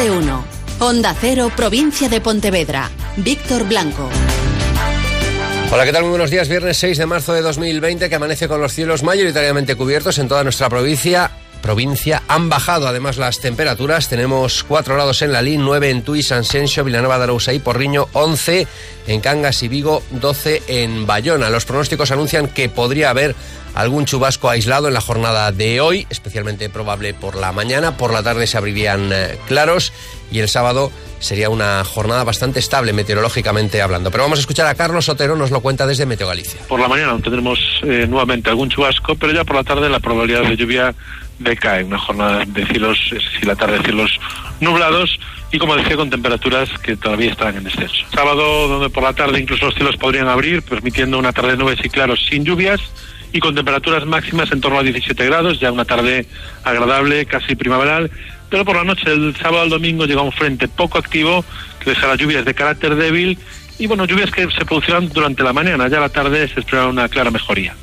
de 1. Onda Cero, provincia de Pontevedra. Víctor Blanco. Hola, ¿qué tal? Muy buenos días. Viernes 6 de marzo de 2020 que amanece con los cielos mayoritariamente cubiertos en toda nuestra provincia provincia. Han bajado además las temperaturas. Tenemos 4 grados en Lalín, 9 en Tui, San Sencio, Vilanova de Arousa y Porriño, 11 en Cangas y Vigo, 12 en Bayona. Los pronósticos anuncian que podría haber algún chubasco aislado en la jornada de hoy, especialmente probable por la mañana. Por la tarde se abrirían eh, claros y el sábado sería una jornada bastante estable meteorológicamente hablando. Pero vamos a escuchar a Carlos Otero, nos lo cuenta desde Meteo Galicia. Por la mañana tendremos eh, nuevamente algún chubasco, pero ya por la tarde la probabilidad de lluvia decae. Una jornada de cielos, decir, la tarde de cielos nublados y como decía con temperaturas que todavía están en descenso. Sábado donde por la tarde incluso los cielos podrían abrir, permitiendo una tarde de nubes y claros sin lluvias y con temperaturas máximas en torno a 17 grados, ya una tarde agradable, casi primaveral, pero por la noche, el sábado al domingo, llega un frente poco activo que dejará lluvias de carácter débil y bueno, lluvias que se producirán durante la mañana, ya a la tarde se espera una clara mejoría.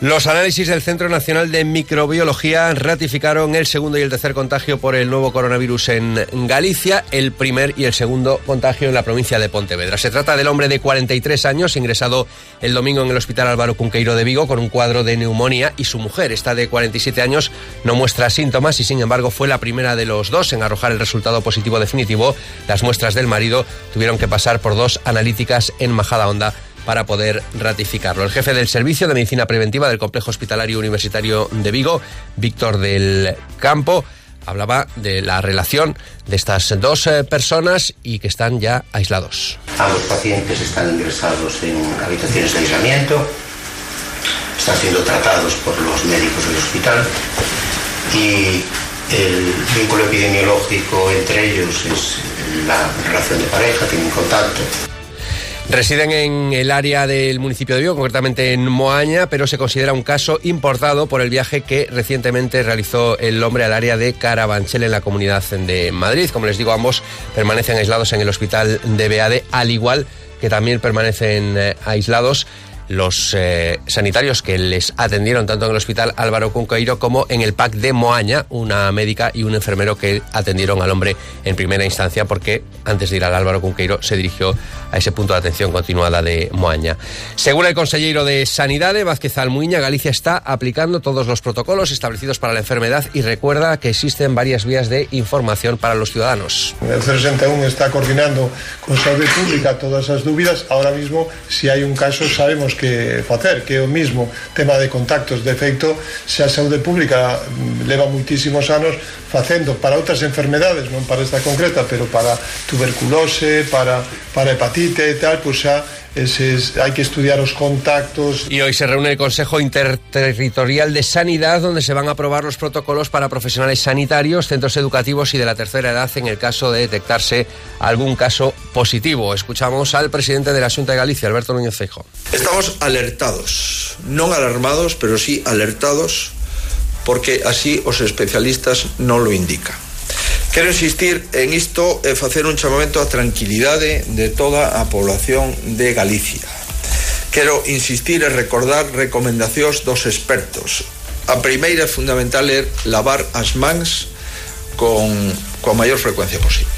Los análisis del Centro Nacional de Microbiología ratificaron el segundo y el tercer contagio por el nuevo coronavirus en Galicia, el primer y el segundo contagio en la provincia de Pontevedra. Se trata del hombre de 43 años, ingresado el domingo en el Hospital Álvaro Cunqueiro de Vigo con un cuadro de neumonía y su mujer, esta de 47 años, no muestra síntomas y sin embargo fue la primera de los dos en arrojar el resultado positivo definitivo. Las muestras del marido tuvieron que pasar por dos analíticas en Majada Honda para poder ratificarlo. El jefe del Servicio de Medicina Preventiva del Complejo Hospitalario Universitario de Vigo, Víctor del Campo, hablaba de la relación de estas dos eh, personas y que están ya aislados. Ambos pacientes están ingresados en habitaciones de aislamiento, están siendo tratados por los médicos del hospital y el vínculo epidemiológico entre ellos es la relación de pareja, tienen contacto. Residen en el área del municipio de Vigo, concretamente en Moaña, pero se considera un caso importado por el viaje que recientemente realizó el hombre al área de Carabanchel en la comunidad de Madrid. Como les digo, ambos permanecen aislados en el hospital de Beade, al igual que también permanecen eh, aislados los eh, sanitarios que les atendieron tanto en el hospital Álvaro Cunqueiro como en el PAC de Moaña, una médica y un enfermero que atendieron al hombre en primera instancia porque antes de ir al Álvaro Cunqueiro se dirigió a ese punto de atención continuada de Moaña. Según el consejero de Sanidad, Vázquez Almuiña, Galicia está aplicando todos los protocolos establecidos para la enfermedad y recuerda que existen varias vías de información para los ciudadanos. El 61 está coordinando con Salud Pública todas esas dudas. Ahora mismo, si hay un caso, sabemos temos que facer, que é o mismo tema de contactos. De feito, se a saúde pública mm, leva muitísimos anos facendo para outras enfermedades, non para esta concreta, pero para tuberculose, para, para hepatite e tal, pois xa hay que estudiar los contactos. Y hoy se reúne el Consejo Interterritorial de Sanidad, donde se van a aprobar los protocolos para profesionales sanitarios, centros educativos y de la tercera edad en el caso de detectarse algún caso positivo. Escuchamos al presidente de la Junta de Galicia, Alberto Núñez Feijo. Estamos alertados, no alarmados, pero sí alertados, porque así os especialistas non lo indican. Quero insistir en isto e facer un chamamento á tranquilidade de toda a población de Galicia. Quero insistir e recordar recomendacións dos expertos. A primeira fundamental é lavar as mans con coa maior frecuencia posible.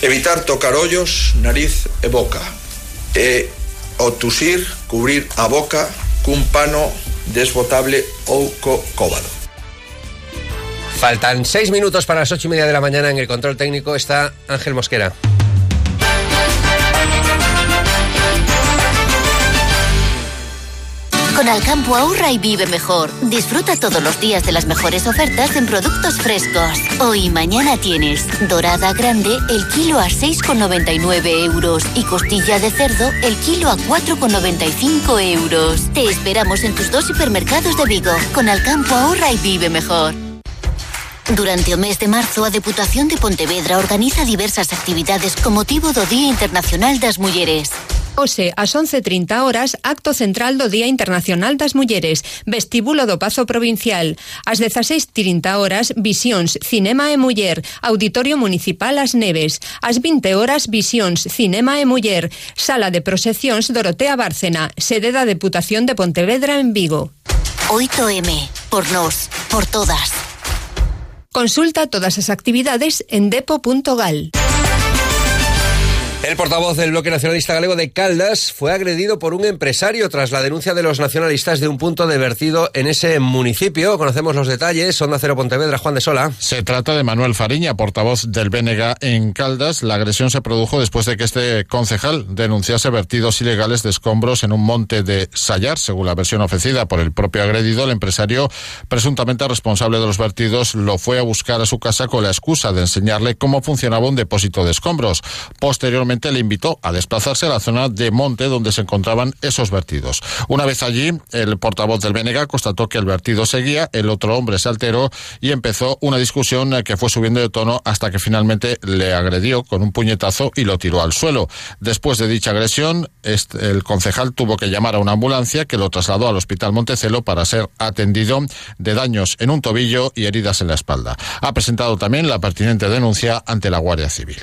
Evitar tocar ollos, nariz e boca. E o tusir, cubrir a boca cun pano desbotable ou co cóbado. Faltan seis minutos para las ocho y media de la mañana. En el control técnico está Ángel Mosquera. Con Alcampo ahorra y vive mejor. Disfruta todos los días de las mejores ofertas en productos frescos. Hoy y mañana tienes dorada grande el kilo a 6,99 euros y costilla de cerdo el kilo a 4,95 euros. Te esperamos en tus dos hipermercados de Vigo. Con Alcampo ahorra y vive mejor. Durante o mes de marzo, a Deputación de Pontevedra organiza diversas actividades con motivo do Día Internacional das Mulleres. Hoxe, ás 11.30 horas, acto central do Día Internacional das Mulleres, vestíbulo do Pazo Provincial. Ás 16.30 horas, visións, cinema e muller, Auditorio Municipal As Neves. Ás 20 horas, visións, cinema e muller, Sala de Proxeccións Dorotea Bárcena, sede da Deputación de Pontevedra en Vigo. 8M, por nós, por todas. Consulta todas as actividades en depo.gal. El portavoz del bloque nacionalista galego de Caldas fue agredido por un empresario tras la denuncia de los nacionalistas de un punto de vertido en ese municipio. Conocemos los detalles. Onda Cero Pontevedra, Juan de Sola. Se trata de Manuel Fariña, portavoz del BNG en Caldas. La agresión se produjo después de que este concejal denunciase vertidos ilegales de escombros en un monte de Sayar, según la versión ofrecida por el propio agredido. El empresario, presuntamente responsable de los vertidos, lo fue a buscar a su casa con la excusa de enseñarle cómo funcionaba un depósito de escombros. Posteriormente, le invitó a desplazarse a la zona de monte donde se encontraban esos vertidos. Una vez allí, el portavoz del Benega constató que el vertido seguía, el otro hombre se alteró y empezó una discusión que fue subiendo de tono hasta que finalmente le agredió con un puñetazo y lo tiró al suelo. Después de dicha agresión, el concejal tuvo que llamar a una ambulancia que lo trasladó al Hospital Montecelo para ser atendido de daños en un tobillo y heridas en la espalda. Ha presentado también la pertinente denuncia ante la Guardia Civil.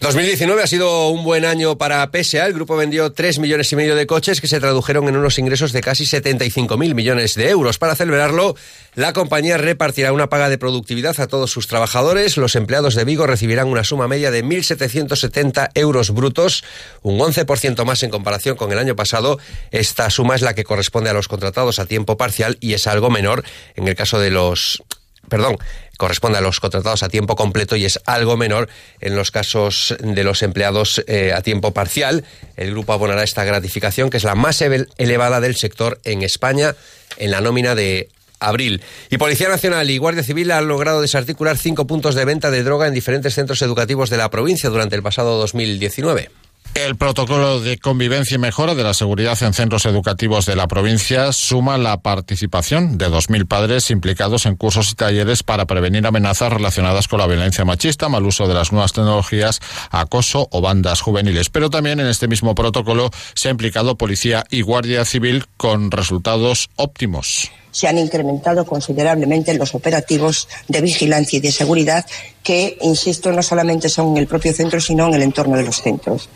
2019 ha sido un buen año para PSA. El grupo vendió 3 millones y medio de coches que se tradujeron en unos ingresos de casi 75 mil millones de euros. Para celebrarlo, la compañía repartirá una paga de productividad a todos sus trabajadores. Los empleados de Vigo recibirán una suma media de 1.770 euros brutos, un 11% más en comparación con el año pasado. Esta suma es la que corresponde a los contratados a tiempo parcial y es algo menor en el caso de los perdón, corresponde a los contratados a tiempo completo y es algo menor en los casos de los empleados eh, a tiempo parcial. El grupo abonará esta gratificación, que es la más elevada del sector en España, en la nómina de abril. Y Policía Nacional y Guardia Civil han logrado desarticular cinco puntos de venta de droga en diferentes centros educativos de la provincia durante el pasado 2019. El protocolo de convivencia y mejora de la seguridad en centros educativos de la provincia suma la participación de 2.000 padres implicados en cursos y talleres para prevenir amenazas relacionadas con la violencia machista, mal uso de las nuevas tecnologías, acoso o bandas juveniles. Pero también en este mismo protocolo se ha implicado policía y guardia civil con resultados óptimos se han incrementado considerablemente los operativos de vigilancia y de seguridad que, insisto, no solamente son en el propio centro, sino en el entorno de los centros.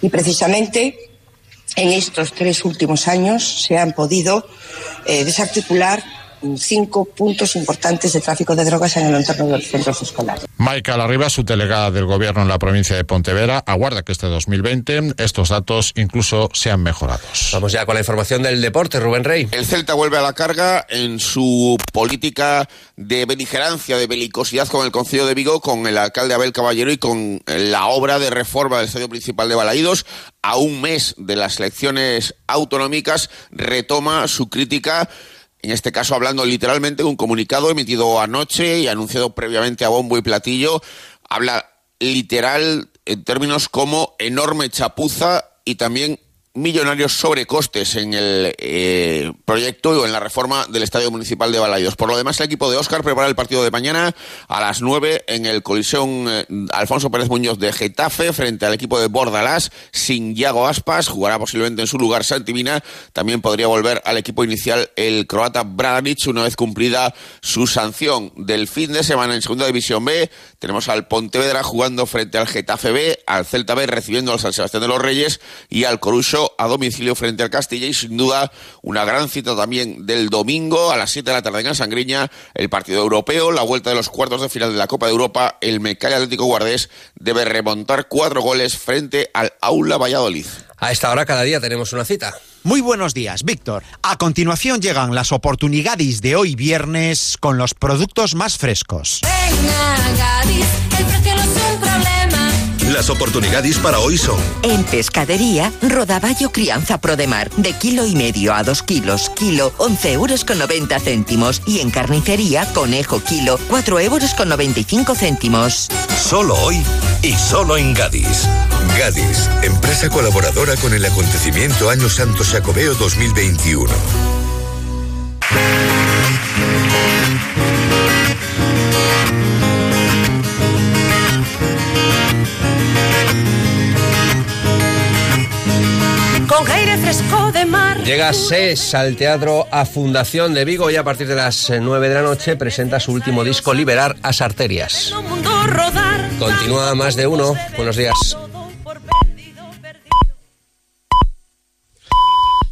Y precisamente en estos tres últimos años se han podido eh, desarticular cinco puntos importantes de tráfico de drogas en el entorno de los centros escolares. Michael Arriba, su delegada del gobierno en la provincia de Pontevedra, aguarda que este 2020 estos datos incluso sean mejorados. Vamos ya con la información del deporte, Rubén Rey. El Celta vuelve a la carga en su política de beligerancia, de belicosidad con el Concilio de Vigo, con el alcalde Abel Caballero y con la obra de reforma del Estadio Principal de Balaídos. A un mes de las elecciones autonómicas retoma su crítica en este caso hablando literalmente de un comunicado emitido anoche y anunciado previamente a bombo y platillo, habla literal en términos como enorme chapuza y también millonarios sobrecostes en el eh, proyecto o en la reforma del Estadio Municipal de Balaidos. Por lo demás, el equipo de Óscar prepara el partido de mañana a las 9 en el Coliseum eh, Alfonso Pérez Muñoz de Getafe frente al equipo de Bordalás sin Yago Aspas. Jugará posiblemente en su lugar Santimina. También podría volver al equipo inicial el croata Bradanic una vez cumplida su sanción del fin de semana en Segunda División B. Tenemos al Pontevedra jugando frente al Getafe B, al Celta B recibiendo al San Sebastián de los Reyes y al A domicilio frente al Castilla y sin duda una gran cita también del domingo a las 7 de la tarde en Sangriña, el partido europeo, la vuelta de los cuartos de final de la Copa de Europa, el Mecay Atlético Guardés debe remontar cuatro goles frente al Aula Valladolid. A esta hora cada día tenemos una cita. Muy buenos días, Víctor. A continuación llegan las oportunidades de hoy viernes con los productos más frescos. Las oportunidades para hoy son... En pescadería, rodaballo crianza Prodemar, de kilo y medio a dos kilos, kilo, 11 euros con 90 céntimos. Y en carnicería, conejo kilo, 4 euros con 95 céntimos. Solo hoy y solo en Gadis. Gadis, empresa colaboradora con el acontecimiento Año Santo Sacobeo 2021. Con aire fresco de mar. Llega SES al Teatro A Fundación de Vigo y a partir de las 9 eh, de la noche presenta su último disco Liberar as Arterias. Continúa más de uno. Buenos días.